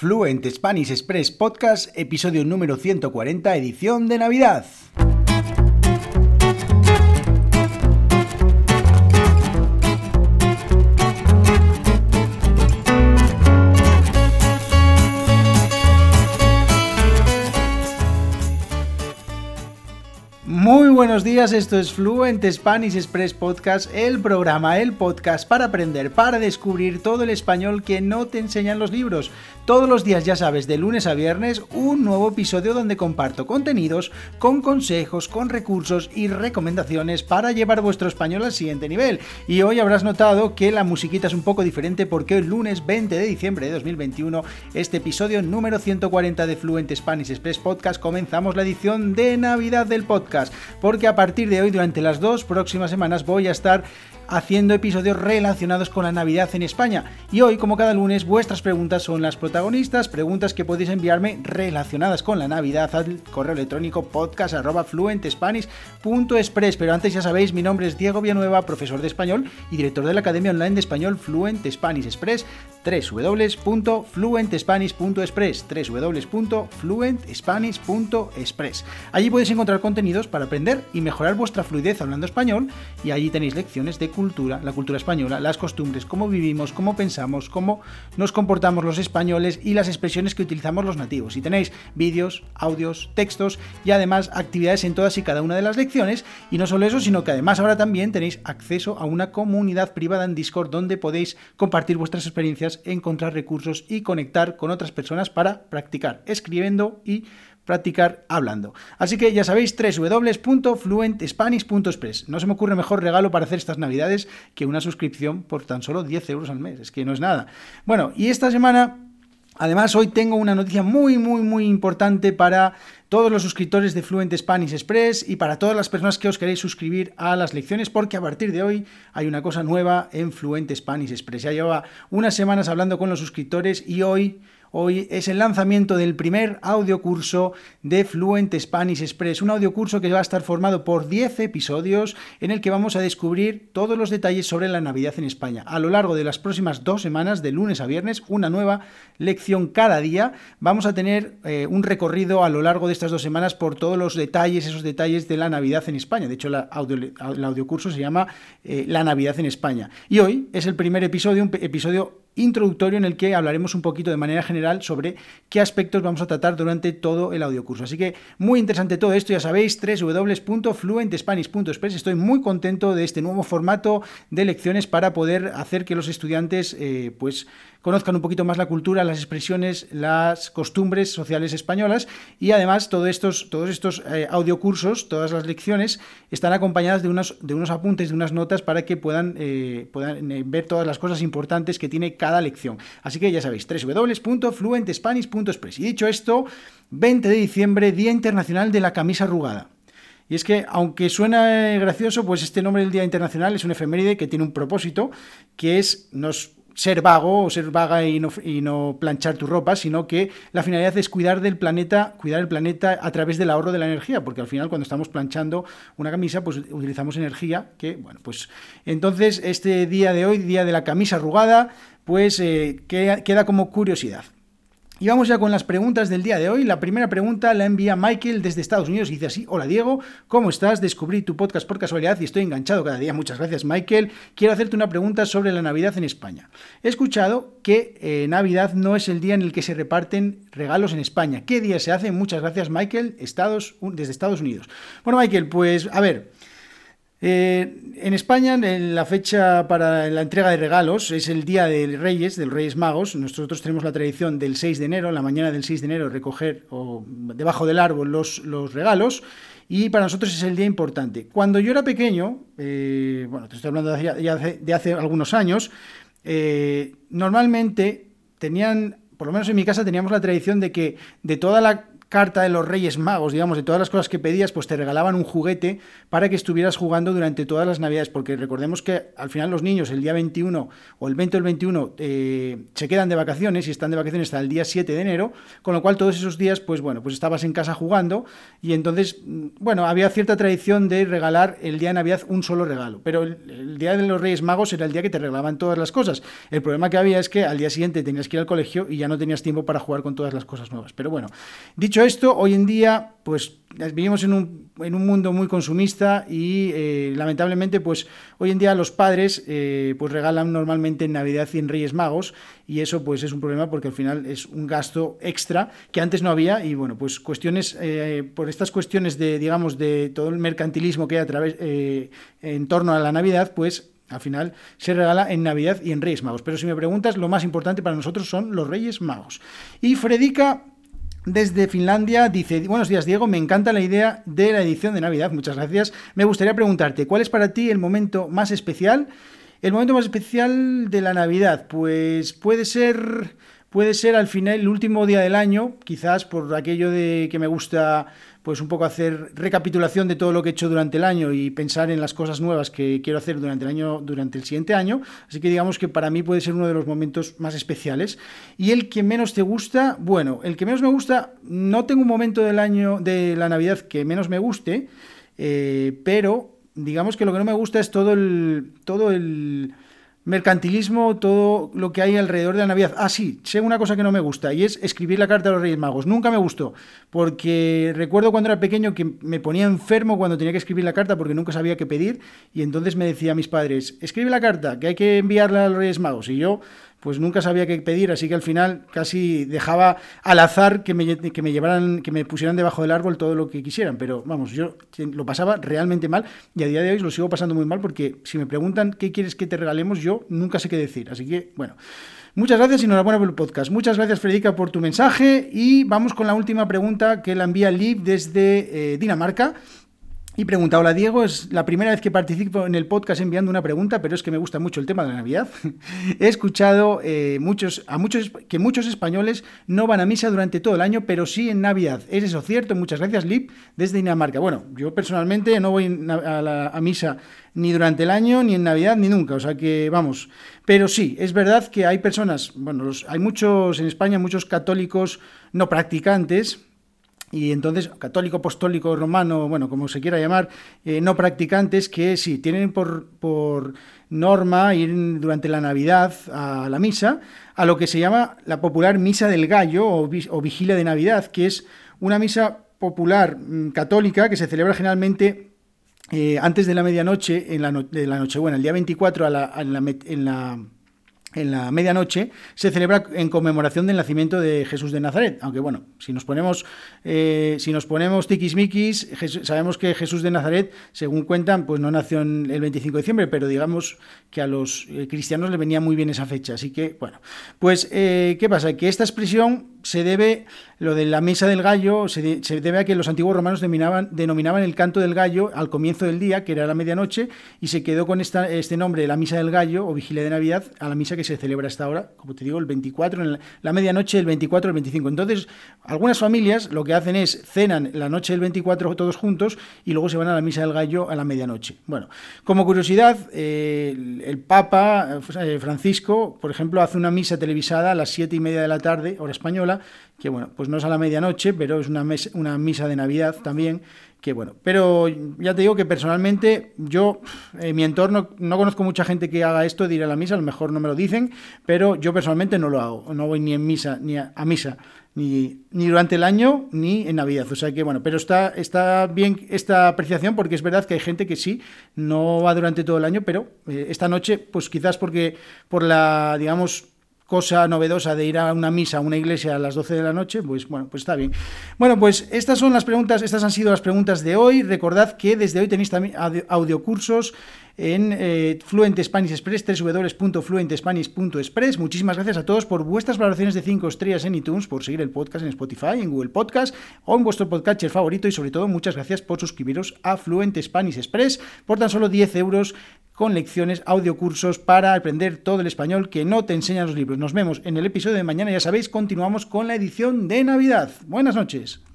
Fluent Spanish Express Podcast, episodio número 140, edición de Navidad. Muy buenos días, esto es Fluent Spanish Express Podcast, el programa, el podcast para aprender, para descubrir todo el español que no te enseñan los libros. Todos los días, ya sabes, de lunes a viernes, un nuevo episodio donde comparto contenidos con consejos, con recursos y recomendaciones para llevar vuestro español al siguiente nivel. Y hoy habrás notado que la musiquita es un poco diferente porque el lunes 20 de diciembre de 2021, este episodio número 140 de Fluent Spanish Express Podcast, comenzamos la edición de Navidad del podcast porque a partir de hoy, durante las dos próximas semanas, voy a estar haciendo episodios relacionados con la Navidad en España. Y hoy, como cada lunes, vuestras preguntas son las protagonistas, preguntas que podéis enviarme relacionadas con la Navidad al correo electrónico podcast.fluentespanish.express. Pero antes ya sabéis, mi nombre es Diego Villanueva, profesor de español y director de la Academia Online de Español Fluent Spanish Express, www.fluentespanish.express, www.fluentspanish.express. Allí podéis encontrar contenidos para aprender y mejorar vuestra fluidez hablando español y allí tenéis lecciones de cultura, la cultura española, las costumbres, cómo vivimos, cómo pensamos, cómo nos comportamos los españoles y las expresiones que utilizamos los nativos. Y tenéis vídeos, audios, textos y además actividades en todas y cada una de las lecciones. Y no solo eso, sino que además ahora también tenéis acceso a una comunidad privada en Discord donde podéis compartir vuestras experiencias, encontrar recursos y conectar con otras personas para practicar escribiendo y practicar hablando. Así que ya sabéis, www.fluentspanish.express. No se me ocurre mejor regalo para hacer estas navidades que una suscripción por tan solo 10 euros al mes. Es que no es nada. Bueno, y esta semana... Además, hoy tengo una noticia muy, muy, muy importante para todos los suscriptores de Fluent Spanish Express y para todas las personas que os queréis suscribir a las lecciones, porque a partir de hoy hay una cosa nueva en Fluent Spanish Express. Ya llevaba unas semanas hablando con los suscriptores y hoy Hoy es el lanzamiento del primer audiocurso de Fluent Spanish Express, un audiocurso que va a estar formado por 10 episodios en el que vamos a descubrir todos los detalles sobre la Navidad en España. A lo largo de las próximas dos semanas, de lunes a viernes, una nueva lección cada día. Vamos a tener eh, un recorrido a lo largo de estas dos semanas por todos los detalles, esos detalles de la Navidad en España. De hecho, el audiocurso se llama eh, La Navidad en España. Y hoy es el primer episodio, un episodio introductorio en el que hablaremos un poquito de manera general sobre qué aspectos vamos a tratar durante todo el audiocurso. Así que muy interesante todo esto, ya sabéis, www.fluentespanish.express. Estoy muy contento de este nuevo formato de lecciones para poder hacer que los estudiantes eh, pues conozcan un poquito más la cultura, las expresiones, las costumbres sociales españolas y además todos estos, todos estos eh, audiocursos, todas las lecciones están acompañadas de unos, de unos apuntes, de unas notas para que puedan, eh, puedan ver todas las cosas importantes que tiene cada lección. Así que ya sabéis, www.fluentespanish.express. Y dicho esto, 20 de diciembre, Día Internacional de la Camisa Arrugada. Y es que, aunque suena gracioso, pues este nombre del Día Internacional es un efeméride que tiene un propósito, que es nos ser vago o ser vaga y no, y no, planchar tu ropa, sino que la finalidad es cuidar del planeta, cuidar el planeta a través del ahorro de la energía, porque al final cuando estamos planchando una camisa, pues utilizamos energía que, bueno, pues entonces este día de hoy, día de la camisa arrugada, pues eh, queda como curiosidad. Y vamos ya con las preguntas del día de hoy. La primera pregunta la envía Michael desde Estados Unidos y dice así, hola Diego, ¿cómo estás? Descubrí tu podcast por casualidad y estoy enganchado cada día. Muchas gracias Michael. Quiero hacerte una pregunta sobre la Navidad en España. He escuchado que eh, Navidad no es el día en el que se reparten regalos en España. ¿Qué día se hace? Muchas gracias Michael, desde Estados Unidos. Bueno Michael, pues a ver. Eh, en España, la fecha para la entrega de regalos es el Día de Reyes, del Reyes Magos. Nosotros tenemos la tradición del 6 de enero, la mañana del 6 de enero, recoger debajo del árbol los, los, regalos. Y para nosotros es el día importante. Cuando yo era pequeño, eh, bueno, te estoy hablando de hace, algunos años, eh, normalmente tenían, por lo menos en mi casa, teníamos la tradición de que de toda la carta de los Reyes Magos, digamos, de todas las cosas que pedías, pues te regalaban un juguete para que estuvieras jugando durante todas las Navidades, porque recordemos que al final los niños el día 21 o el 20 o el 21 eh, se quedan de vacaciones y están de vacaciones hasta el día 7 de enero, con lo cual todos esos días, pues bueno, pues estabas en casa jugando y entonces, mm, bueno, había cierta tradición de regalar el día de Navidad un solo regalo, pero el, el día de los Reyes Magos era el día que te regalaban todas las cosas. El problema que había es que al día siguiente tenías que ir al colegio y ya no tenías tiempo para jugar con todas las cosas nuevas. Pero bueno, dicho esto, hoy en día, pues vivimos en un, en un mundo muy consumista y eh, lamentablemente, pues hoy en día los padres eh, pues regalan normalmente en Navidad y en Reyes Magos y eso pues es un problema porque al final es un gasto extra que antes no había y bueno, pues cuestiones, eh, por estas cuestiones de, digamos, de todo el mercantilismo que hay a través, en torno a la Navidad, pues al final se regala en Navidad y en Reyes Magos. Pero si me preguntas, lo más importante para nosotros son los Reyes Magos. Y Fredica desde Finlandia dice, buenos días Diego, me encanta la idea de la edición de Navidad, muchas gracias. Me gustaría preguntarte, ¿cuál es para ti el momento más especial? El momento más especial de la Navidad, pues puede ser, puede ser al final el último día del año, quizás por aquello de que me gusta pues un poco hacer recapitulación de todo lo que he hecho durante el año y pensar en las cosas nuevas que quiero hacer durante el año, durante el siguiente año. Así que digamos que para mí puede ser uno de los momentos más especiales. Y el que menos te gusta, bueno, el que menos me gusta, no tengo un momento del año de la Navidad que menos me guste, eh, pero digamos que lo que no me gusta es todo el todo el mercantilismo, todo lo que hay alrededor de la Navidad. Ah, sí, sé una cosa que no me gusta y es escribir la carta a los Reyes Magos. Nunca me gustó, porque recuerdo cuando era pequeño que me ponía enfermo cuando tenía que escribir la carta porque nunca sabía qué pedir y entonces me decía a mis padres, escribe la carta, que hay que enviarla a los Reyes Magos. Y yo pues nunca sabía qué pedir, así que al final casi dejaba al azar que me, que me llevaran, que me pusieran debajo del árbol todo lo que quisieran, pero vamos, yo lo pasaba realmente mal y a día de hoy lo sigo pasando muy mal porque si me preguntan qué quieres que te regalemos, yo nunca sé qué decir, así que bueno. Muchas gracias y enhorabuena por el podcast. Muchas gracias, Frederica, por tu mensaje. Y vamos con la última pregunta que la envía Liv desde eh, Dinamarca. Y pregunta, hola Diego, es la primera vez que participo en el podcast enviando una pregunta, pero es que me gusta mucho el tema de la Navidad. He escuchado eh, muchos, a muchos, que muchos españoles no van a misa durante todo el año, pero sí en Navidad. ¿Es eso cierto? Muchas gracias, Lip, desde Dinamarca. Bueno, yo personalmente no voy a, la, misa ni durante el año, ni en Navidad, ni nunca. O sea que, vamos. Pero sí, es verdad que hay personas, bueno, hay muchos en España, muchos católicos no practicantes, y entonces católico, apostólico, romano, bueno, como se quiera llamar, eh, no practicantes que sí, tienen por, por norma ir durante la Navidad a la misa, a lo que se llama la popular Misa del Gallo o, Vigilia de Navidad, que es una misa popular mm, católica que se celebra generalmente eh, antes de la medianoche, en la, de la Nochebuena, el día 24 a la, en la en la medianoche se celebra en conmemoración del nacimiento de Jesús de Nazaret. Aunque bueno, si nos ponemos, eh, si nos ponemos tiquismiquis, sabemos que Jesús de Nazaret, según cuentan, pues no nació en el 25 de diciembre, pero digamos que a los eh, cristianos le venía muy bien esa fecha. Así que, bueno, pues, eh, ¿qué pasa? Que esta expresión se debe, lo de la misa del gallo, se, debe a que los antiguos romanos denominaban, denominaban, el canto del gallo al comienzo del día, que era la medianoche, y se quedó con esta, este nombre, la misa del gallo o vigilia de Navidad, a la misa que se celebra esta hora, como te digo, el 24, en la, medianoche del 24 al 25. Entonces, algunas familias lo que hacen es cenan la noche del 24 todos juntos y luego se van a la misa del gallo a la medianoche. Bueno, como curiosidad, eh, el, Papa eh, Francisco, por ejemplo, hace una misa televisada a las 7 y media de la tarde, hora española, que bueno, pues no es a la medianoche, pero es una, una misa de Navidad también, que bueno, pero ya te digo que personalmente yo, en mi entorno, no conozco mucha gente que haga esto de ir a la misa, a lo mejor no me lo dicen, pero yo personalmente no lo hago, no voy ni en misa, ni a, misa, ni, ni, durante el año, ni en Navidad, o sea que bueno, pero está, está bien esta apreciación porque es verdad que hay gente que sí, no va durante todo el año, pero eh, esta noche, pues quizás porque por la, digamos, cosa novedosa de ir a una misa, a una iglesia a las 12 de la noche, pues bueno, pues está bien. Bueno, pues estas son las preguntas, estas han sido las preguntas de hoy. Recordad que desde hoy tenéis también audiocursos en eh, Express. Muchísimas gracias a todos por vuestras valoraciones de 5 estrellas en iTunes, por seguir el podcast en Spotify, en Google Podcast o en vuestro podcatcher favorito y sobre todo muchas gracias por suscribiros a Fluent Spanish Express por tan solo 10 euros con lecciones, audiocursos para aprender todo el español que no te enseñan los libros. Nos vemos en el episodio de mañana, ya sabéis, continuamos con la edición de Navidad. Buenas noches.